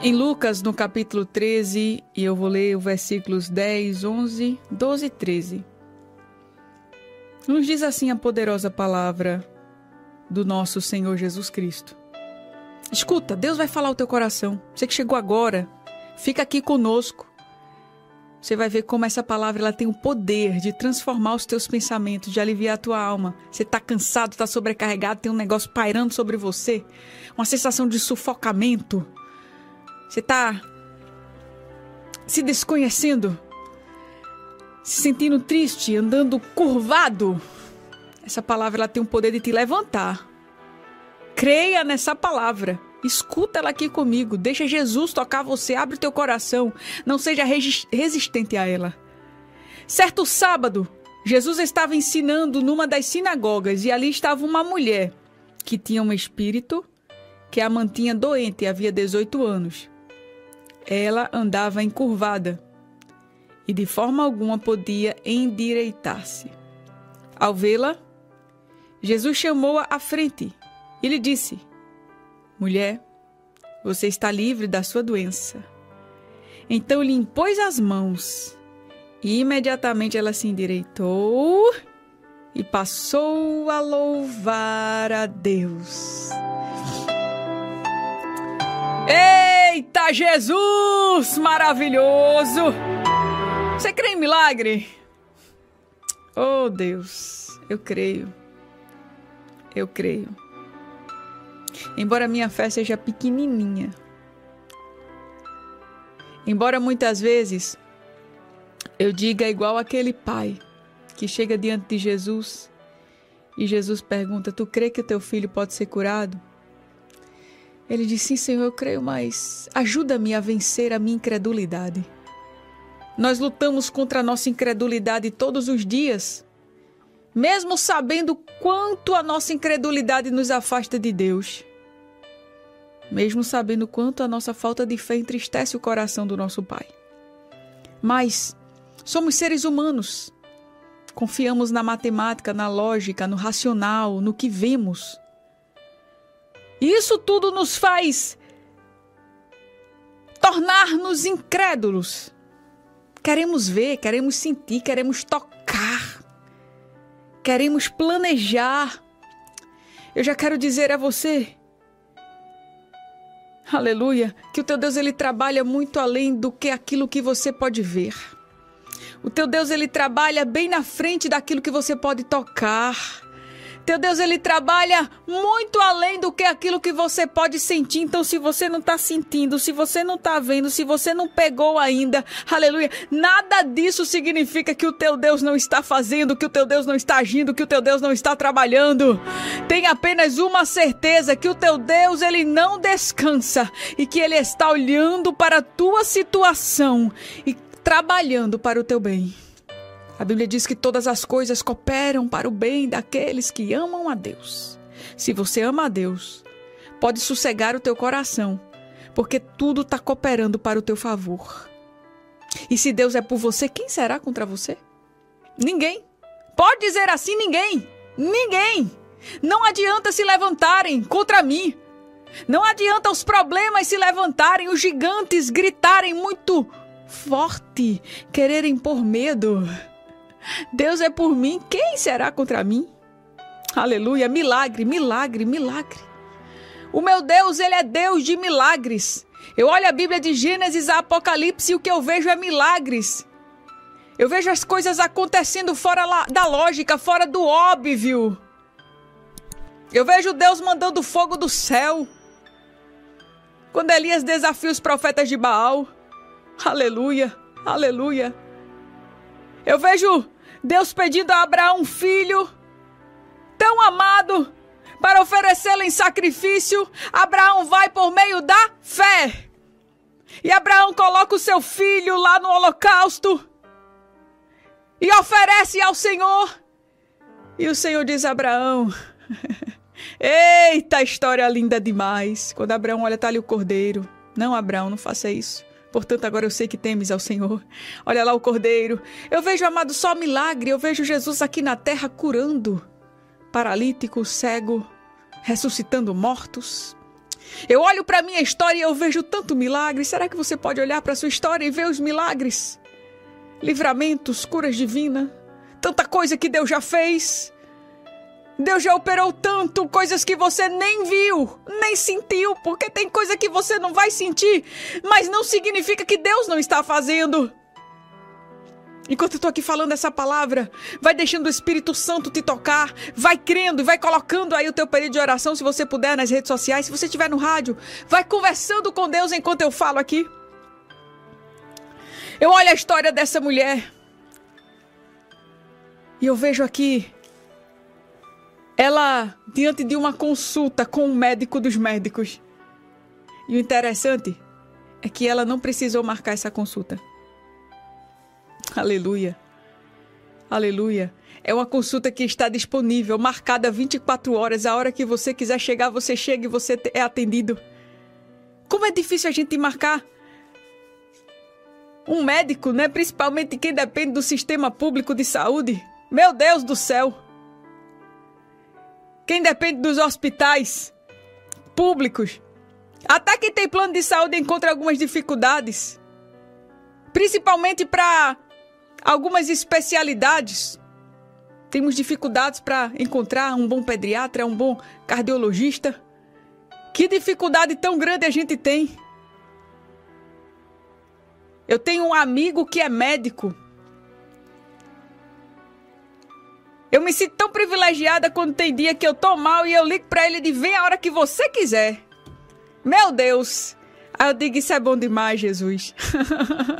Em Lucas, no capítulo 13, e eu vou ler os versículos 10, 11, 12 e 13. Nos diz assim a poderosa palavra do nosso Senhor Jesus Cristo. Escuta, Deus vai falar o teu coração. Você que chegou agora, fica aqui conosco. Você vai ver como essa palavra ela tem o poder de transformar os teus pensamentos, de aliviar a tua alma. Você está cansado, está sobrecarregado, tem um negócio pairando sobre você, uma sensação de sufocamento. Você está se desconhecendo, se sentindo triste, andando curvado. Essa palavra ela tem o poder de te levantar. Creia nessa palavra. Escuta ela aqui comigo. Deixa Jesus tocar você. Abre o teu coração. Não seja resistente a ela. Certo sábado, Jesus estava ensinando numa das sinagogas e ali estava uma mulher que tinha um espírito que a mantinha doente havia 18 anos. Ela andava encurvada e de forma alguma podia endireitar-se. Ao vê-la, Jesus chamou-a à frente e lhe disse: Mulher, você está livre da sua doença. Então lhe impôs as mãos e imediatamente ela se endireitou e passou a louvar a Deus. Eita Jesus maravilhoso! Você crê em milagre? Oh Deus, eu creio. Eu creio. Embora minha fé seja pequenininha, embora muitas vezes eu diga igual aquele pai que chega diante de Jesus e Jesus pergunta: Tu crê que o teu filho pode ser curado? Ele diz: Sim, Senhor, eu creio, mas ajuda-me a vencer a minha incredulidade. Nós lutamos contra a nossa incredulidade todos os dias, mesmo sabendo quanto a nossa incredulidade nos afasta de Deus mesmo sabendo quanto a nossa falta de fé entristece o coração do nosso Pai. Mas somos seres humanos. Confiamos na matemática, na lógica, no racional, no que vemos. Isso tudo nos faz tornar-nos incrédulos. Queremos ver, queremos sentir, queremos tocar, queremos planejar. Eu já quero dizer a você Aleluia, que o teu Deus ele trabalha muito além do que aquilo que você pode ver. O teu Deus ele trabalha bem na frente daquilo que você pode tocar. Teu Deus, ele trabalha muito além do que aquilo que você pode sentir. Então, se você não está sentindo, se você não está vendo, se você não pegou ainda, aleluia, nada disso significa que o teu Deus não está fazendo, que o teu Deus não está agindo, que o teu Deus não está trabalhando. Tem apenas uma certeza: que o teu Deus, ele não descansa e que ele está olhando para a tua situação e trabalhando para o teu bem. A Bíblia diz que todas as coisas cooperam para o bem daqueles que amam a Deus. Se você ama a Deus, pode sossegar o teu coração, porque tudo está cooperando para o teu favor. E se Deus é por você, quem será contra você? Ninguém. Pode dizer assim: ninguém. Ninguém. Não adianta se levantarem contra mim. Não adianta os problemas se levantarem, os gigantes gritarem muito forte, quererem pôr medo. Deus é por mim, quem será contra mim? Aleluia, milagre, milagre, milagre. O meu Deus, ele é Deus de milagres. Eu olho a Bíblia de Gênesis a Apocalipse e o que eu vejo é milagres. Eu vejo as coisas acontecendo fora da lógica, fora do óbvio. Eu vejo Deus mandando fogo do céu. Quando Elias desafia os profetas de Baal. Aleluia, aleluia. Eu vejo Deus pedindo a Abraão um filho tão amado para oferecê-lo em sacrifício. Abraão vai por meio da fé. E Abraão coloca o seu filho lá no holocausto e oferece ao Senhor. E o Senhor diz a Abraão: Eita, história linda demais. Quando Abraão olha, está ali o cordeiro. Não, Abraão, não faça isso. Portanto, agora eu sei que temes ao Senhor. Olha lá o cordeiro. Eu vejo, amado, só milagre. Eu vejo Jesus aqui na terra curando paralítico, cego, ressuscitando mortos. Eu olho para minha história e eu vejo tanto milagre. Será que você pode olhar para sua história e ver os milagres? Livramentos, curas divinas, tanta coisa que Deus já fez. Deus já operou tanto, coisas que você nem viu, nem sentiu, porque tem coisa que você não vai sentir, mas não significa que Deus não está fazendo. Enquanto eu tô aqui falando essa palavra, vai deixando o Espírito Santo te tocar, vai crendo vai colocando aí o teu período de oração, se você puder, nas redes sociais, se você estiver no rádio, vai conversando com Deus enquanto eu falo aqui. Eu olho a história dessa mulher e eu vejo aqui ela diante de uma consulta com o médico dos médicos. E o interessante é que ela não precisou marcar essa consulta. Aleluia. Aleluia. É uma consulta que está disponível, marcada 24 horas. A hora que você quiser chegar, você chega e você é atendido. Como é difícil a gente marcar um médico, né? Principalmente quem depende do sistema público de saúde. Meu Deus do céu. Quem depende dos hospitais públicos. Até quem tem plano de saúde encontra algumas dificuldades. Principalmente para algumas especialidades. Temos dificuldades para encontrar um bom pediatra, um bom cardiologista. Que dificuldade tão grande a gente tem. Eu tenho um amigo que é médico. Eu me sinto tão privilegiada quando tem dia que eu tô mal e eu ligo para ele de vem a hora que você quiser. Meu Deus! Aí eu digo, isso é bom demais, Jesus.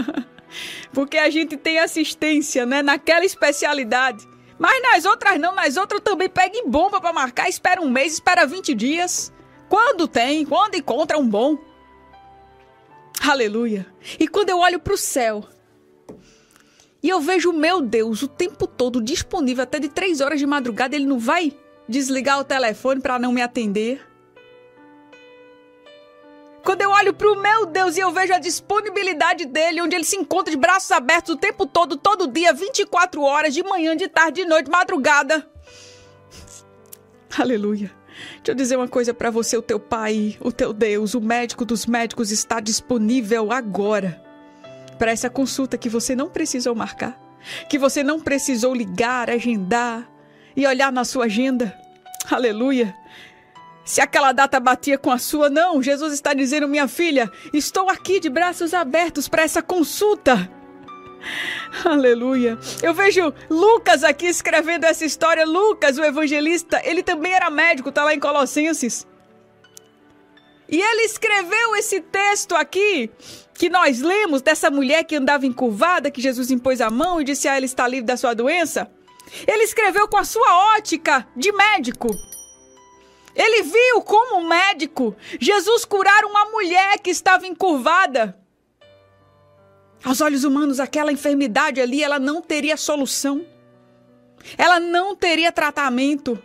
Porque a gente tem assistência, né, naquela especialidade. Mas nas outras não, nas outras também pega em bomba para marcar, espera um mês, espera 20 dias. Quando tem, quando encontra um bom. Aleluia. E quando eu olho para o céu e eu vejo, meu Deus, o tempo todo disponível, até de três horas de madrugada, ele não vai desligar o telefone para não me atender. Quando eu olho para o meu Deus e eu vejo a disponibilidade dele, onde ele se encontra de braços abertos o tempo todo, todo dia, 24 horas, de manhã, de tarde, de noite, madrugada. Aleluia. Deixa eu dizer uma coisa para você: o teu pai, o teu Deus, o médico dos médicos está disponível agora para essa consulta que você não precisou marcar, que você não precisou ligar, agendar e olhar na sua agenda. Aleluia se aquela data batia com a sua. Não, Jesus está dizendo, minha filha, estou aqui de braços abertos para essa consulta. Aleluia. Eu vejo Lucas aqui escrevendo essa história. Lucas, o evangelista, ele também era médico, está lá em Colossenses. E ele escreveu esse texto aqui que nós lemos dessa mulher que andava encurvada, que Jesus impôs a mão e disse a ela está livre da sua doença. Ele escreveu com a sua ótica de médico. Ele viu como médico Jesus curar uma mulher que estava encurvada. Aos olhos humanos, aquela enfermidade ali, ela não teria solução. Ela não teria tratamento.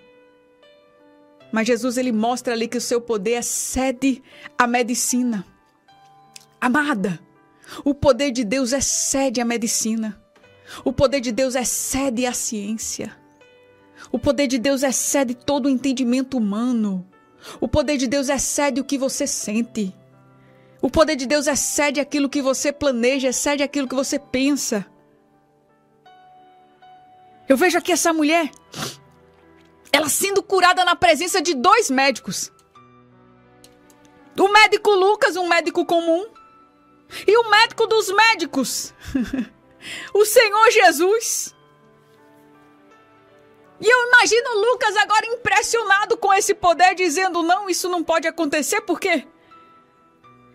Mas Jesus ele mostra ali que o seu poder excede a medicina. Amada, o poder de Deus excede a medicina. O poder de Deus excede a ciência. O poder de Deus excede todo o entendimento humano. O poder de Deus excede o que você sente. O poder de Deus excede aquilo que você planeja, excede aquilo que você pensa. Eu vejo aqui essa mulher, ela sendo curada na presença de dois médicos. O médico Lucas, um médico comum, e o médico dos médicos, o Senhor Jesus. E eu imagino Lucas agora impressionado com esse poder, dizendo: não, isso não pode acontecer, porque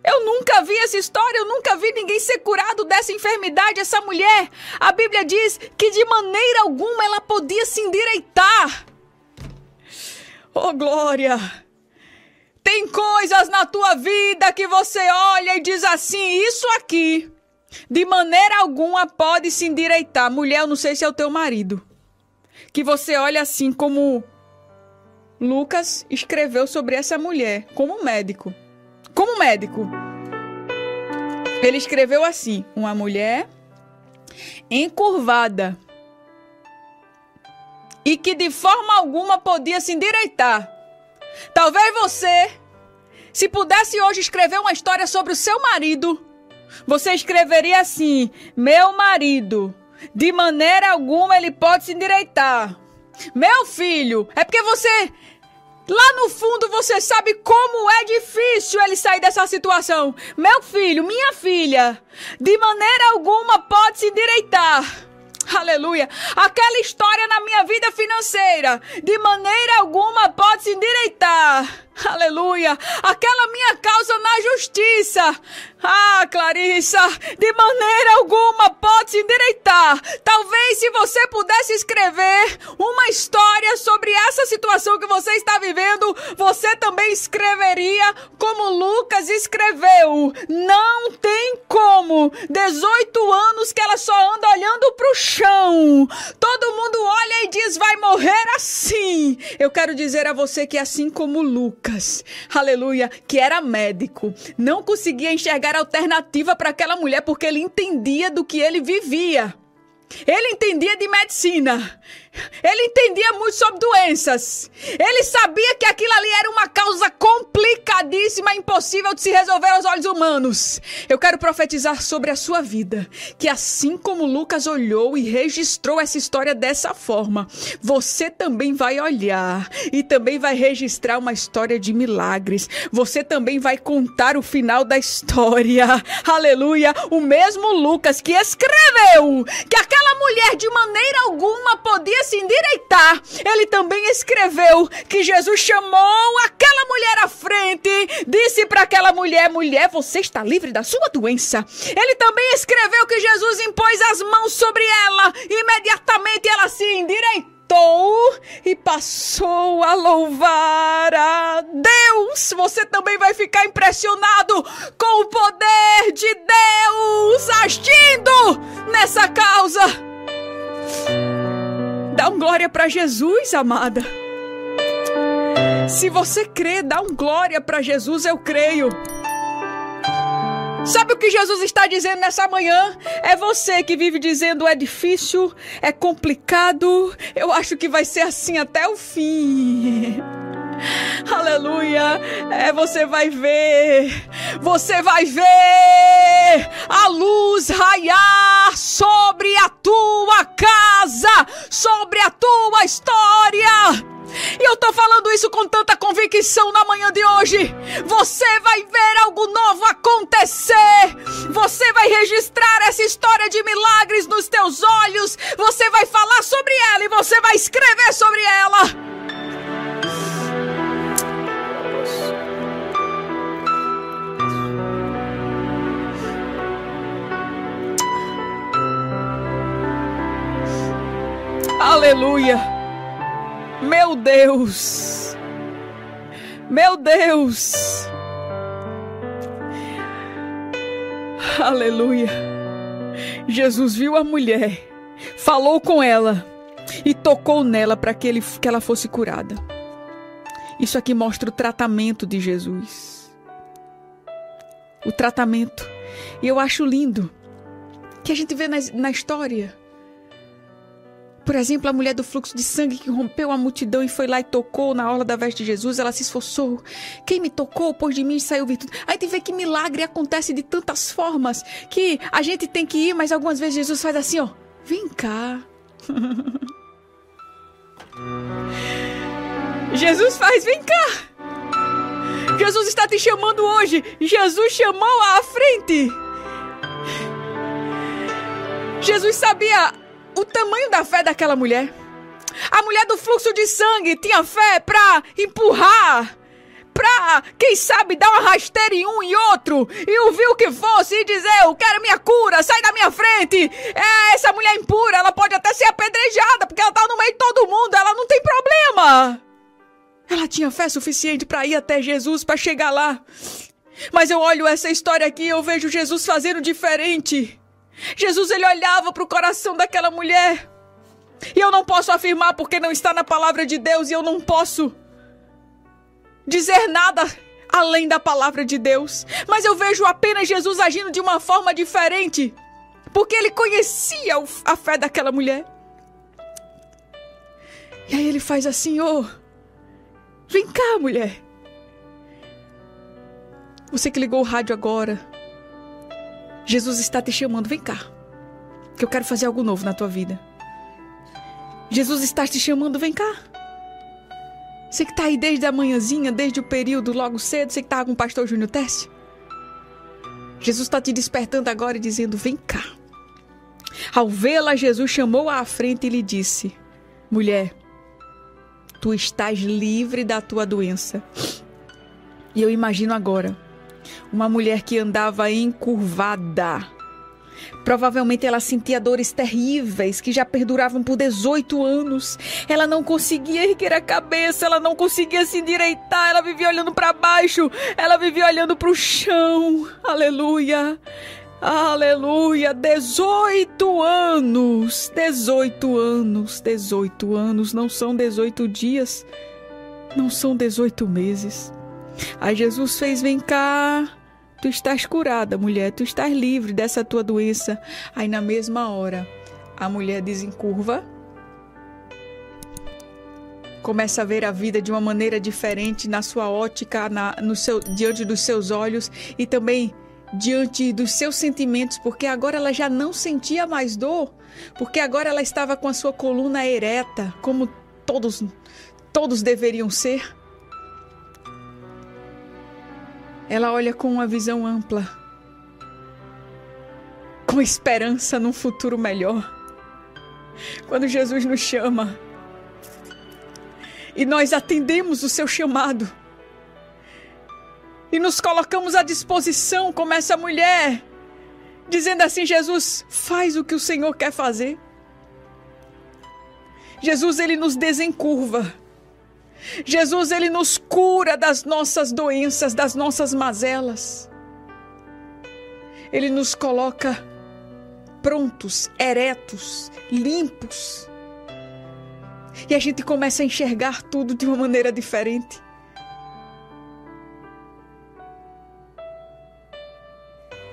eu nunca vi essa história, eu nunca vi ninguém ser curado dessa enfermidade. Essa mulher, a Bíblia diz que de maneira alguma ela podia se endireitar. Oh, glória! Tem coisas na tua vida que você olha e diz assim: isso aqui, de maneira alguma pode se endireitar. Mulher, eu não sei se é o teu marido que você olha assim como Lucas escreveu sobre essa mulher, como médico. Como médico. Ele escreveu assim: uma mulher encurvada e que de forma alguma podia se endireitar. Talvez você se pudesse hoje escrever uma história sobre o seu marido, você escreveria assim: Meu marido, de maneira alguma ele pode se endireitar. Meu filho, é porque você Lá no fundo você sabe como é difícil ele sair dessa situação. Meu filho, minha filha, de maneira alguma pode se endireitar. Aleluia. Aquela história na minha vida financeira, de maneira alguma pode se endireitar. Aleluia. Aquela minha causa na justiça. Ah, Clarissa, de maneira alguma pode se endireitar. Talvez se você pudesse escrever uma história sobre essa situação que você está vivendo, você também escreveria como Lucas escreveu. Não tem como. 18 anos que ela só anda olhando para o chão. Todo mundo olha e diz: vai morrer assim. Eu quero dizer a você que assim como Lucas, aleluia, que era médico, não conseguia enxergar alternativa para aquela mulher porque ele entendia do que ele vivia. Ele entendia de medicina. Ele entendia muito sobre doenças. Ele sabia que aquilo ali era uma causa complicadíssima, impossível de se resolver aos olhos humanos. Eu quero profetizar sobre a sua vida, que assim como Lucas olhou e registrou essa história dessa forma, você também vai olhar e também vai registrar uma história de milagres. Você também vai contar o final da história. Aleluia! O mesmo Lucas que escreveu que aquela mulher de maneira alguma podia se endireitar, ele também escreveu que Jesus chamou aquela mulher à frente, disse para aquela mulher: mulher, você está livre da sua doença. Ele também escreveu que Jesus impôs as mãos sobre ela, imediatamente ela se endireitou e passou a louvar a Deus. Você também vai ficar impressionado com o poder de Deus agindo nessa causa. Dá um glória para Jesus, amada. Se você crê, dá um glória para Jesus, eu creio. Sabe o que Jesus está dizendo nessa manhã? É você que vive dizendo é difícil, é complicado, eu acho que vai ser assim até o fim. Aleluia! É, você vai ver, você vai ver a luz raiar sobre a tua casa, sobre a tua história. E eu tô falando isso com tanta convicção na manhã de hoje. Você vai ver algo novo acontecer. Você vai registrar essa história de milagres nos teus olhos. Você vai falar sobre ela e você vai escrever sobre ela. Aleluia! Meu Deus! Meu Deus! Aleluia! Jesus viu a mulher, falou com ela e tocou nela para que, ele, que ela fosse curada. Isso aqui mostra o tratamento de Jesus. O tratamento. E eu acho lindo que a gente vê na, na história por exemplo, a mulher do fluxo de sangue que rompeu a multidão e foi lá e tocou na orla da veste de Jesus, ela se esforçou. Quem me tocou, pois de mim saiu virtude. Aí tem que ver que milagre acontece de tantas formas que a gente tem que ir, mas algumas vezes Jesus faz assim, ó. Vem cá. Jesus faz, vem cá. Jesus está te chamando hoje. Jesus chamou à frente. Jesus sabia o tamanho da fé daquela mulher. A mulher do fluxo de sangue tinha fé para empurrar, para, quem sabe, dar uma rasteira em um e outro e ouvir o que fosse e dizer: Eu quero minha cura, sai da minha frente. É, essa mulher impura, ela pode até ser apedrejada porque ela tá no meio de todo mundo, ela não tem problema. Ela tinha fé suficiente para ir até Jesus, para chegar lá. Mas eu olho essa história aqui e eu vejo Jesus fazendo diferente. Jesus ele olhava para o coração daquela mulher. E eu não posso afirmar porque não está na palavra de Deus e eu não posso dizer nada além da palavra de Deus. Mas eu vejo apenas Jesus agindo de uma forma diferente, porque ele conhecia a fé daquela mulher. E aí ele faz assim: "Ô, oh, vem cá, mulher. Você que ligou o rádio agora, Jesus está te chamando, vem cá, que eu quero fazer algo novo na tua vida. Jesus está te chamando, vem cá. Você que está aí desde a manhãzinha, desde o período logo cedo, você que estava com o pastor Júnior Teste. Jesus está te despertando agora e dizendo: Vem cá. Ao vê-la, Jesus chamou-a à frente e lhe disse: Mulher, tu estás livre da tua doença. E eu imagino agora uma mulher que andava encurvada. Provavelmente ela sentia dores terríveis que já perduravam por 18 anos. Ela não conseguia erguer a cabeça, ela não conseguia se endireitar, ela vivia olhando para baixo, ela vivia olhando para o chão. Aleluia! Aleluia! 18 anos! 18 anos! 18 anos! Não são 18 dias, não são 18 meses. Aí Jesus fez: Vem cá, tu estás curada, mulher, tu estás livre dessa tua doença. Aí na mesma hora, a mulher desencurva, começa a ver a vida de uma maneira diferente na sua ótica, na, no seu, diante dos seus olhos e também diante dos seus sentimentos, porque agora ela já não sentia mais dor, porque agora ela estava com a sua coluna ereta, como todos todos deveriam ser. Ela olha com uma visão ampla, com esperança num futuro melhor. Quando Jesus nos chama e nós atendemos o seu chamado, e nos colocamos à disposição como essa mulher, dizendo assim: Jesus, faz o que o Senhor quer fazer. Jesus, ele nos desencurva. Jesus, ele nos cura das nossas doenças, das nossas mazelas. Ele nos coloca prontos, eretos, limpos. E a gente começa a enxergar tudo de uma maneira diferente.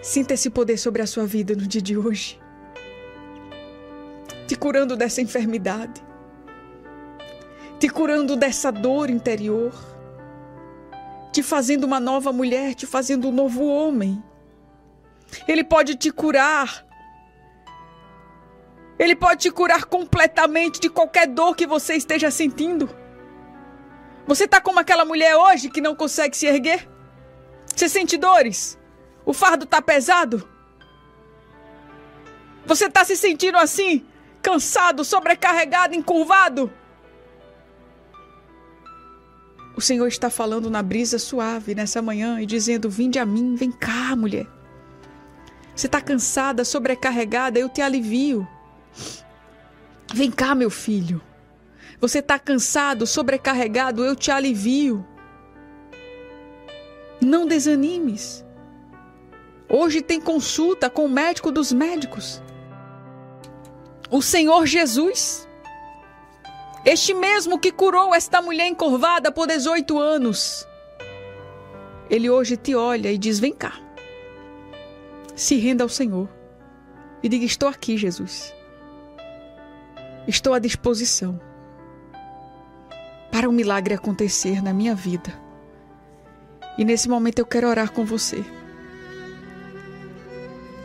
Sinta esse poder sobre a sua vida no dia de hoje. Te curando dessa enfermidade. Te curando dessa dor interior. Te fazendo uma nova mulher, te fazendo um novo homem. Ele pode te curar. Ele pode te curar completamente de qualquer dor que você esteja sentindo. Você está como aquela mulher hoje que não consegue se erguer? Você sente dores? O fardo tá pesado? Você tá se sentindo assim? Cansado, sobrecarregado, encurvado? O Senhor está falando na brisa suave nessa manhã e dizendo: Vinde a mim, vem cá, mulher. Você está cansada, sobrecarregada, eu te alivio. Vem cá, meu filho. Você está cansado, sobrecarregado, eu te alivio. Não desanimes. Hoje tem consulta com o médico dos médicos. O Senhor Jesus. Este mesmo que curou esta mulher encurvada por 18 anos. Ele hoje te olha e diz: Vem cá. Se renda ao Senhor. E diga: Estou aqui, Jesus. Estou à disposição para um milagre acontecer na minha vida. E nesse momento eu quero orar com você.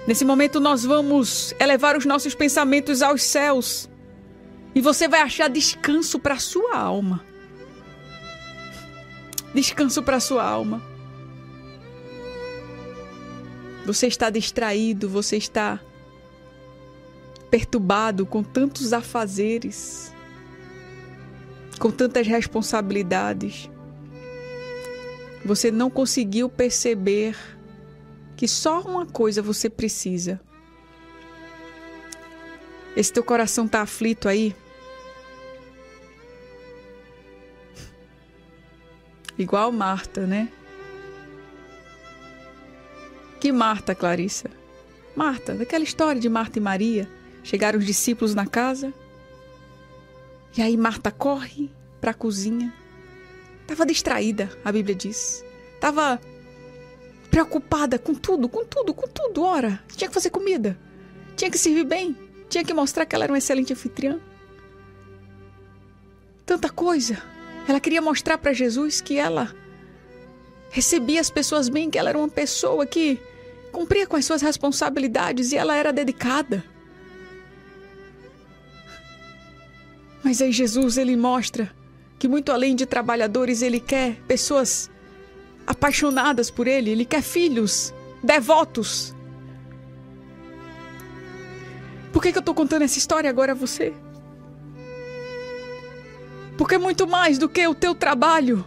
Nesse momento nós vamos elevar os nossos pensamentos aos céus. E você vai achar descanso para sua alma. Descanso para sua alma. Você está distraído, você está perturbado com tantos afazeres, com tantas responsabilidades. Você não conseguiu perceber que só uma coisa você precisa. Esse teu coração tá aflito aí? Igual Marta, né? Que Marta, Clarissa? Marta, daquela história de Marta e Maria. Chegaram os discípulos na casa. E aí Marta corre para a cozinha. Tava distraída, a Bíblia diz. Tava preocupada com tudo, com tudo, com tudo. Ora, tinha que fazer comida, tinha que servir bem, tinha que mostrar que ela era uma excelente anfitriã. Tanta coisa. Ela queria mostrar para Jesus que ela recebia as pessoas bem, que ela era uma pessoa que cumpria com as suas responsabilidades e ela era dedicada. Mas aí Jesus ele mostra que muito além de trabalhadores, ele quer pessoas apaixonadas por ele, ele quer filhos devotos. Por que, que eu estou contando essa história agora a você? Porque muito mais do que o teu trabalho,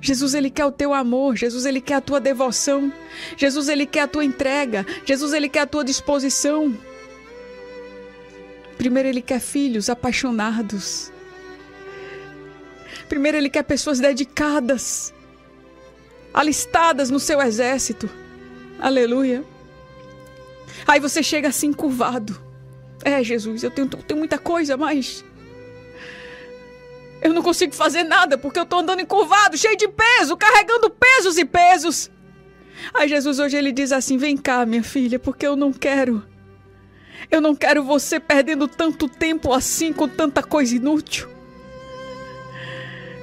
Jesus ele quer o teu amor, Jesus ele quer a tua devoção, Jesus ele quer a tua entrega, Jesus ele quer a tua disposição. Primeiro ele quer filhos apaixonados. Primeiro ele quer pessoas dedicadas, alistadas no seu exército. Aleluia. Aí você chega assim curvado. É, Jesus, eu tenho, tenho muita coisa, mas. Eu não consigo fazer nada porque eu estou andando encurvado, cheio de peso, carregando pesos e pesos. Aí Jesus hoje ele diz assim: Vem cá, minha filha, porque eu não quero. Eu não quero você perdendo tanto tempo assim com tanta coisa inútil.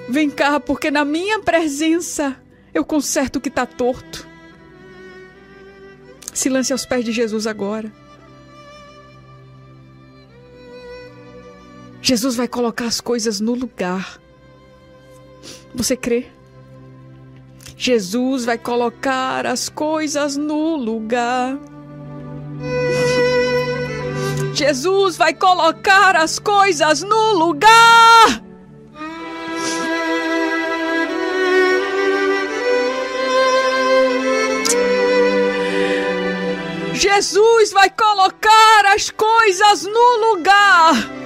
Vem cá, porque na minha presença eu conserto o que está torto. Se lance aos pés de Jesus agora. Jesus vai colocar as coisas no lugar. Você crê? Jesus vai colocar as coisas no lugar. Jesus vai colocar as coisas no lugar. Jesus vai colocar as coisas no lugar.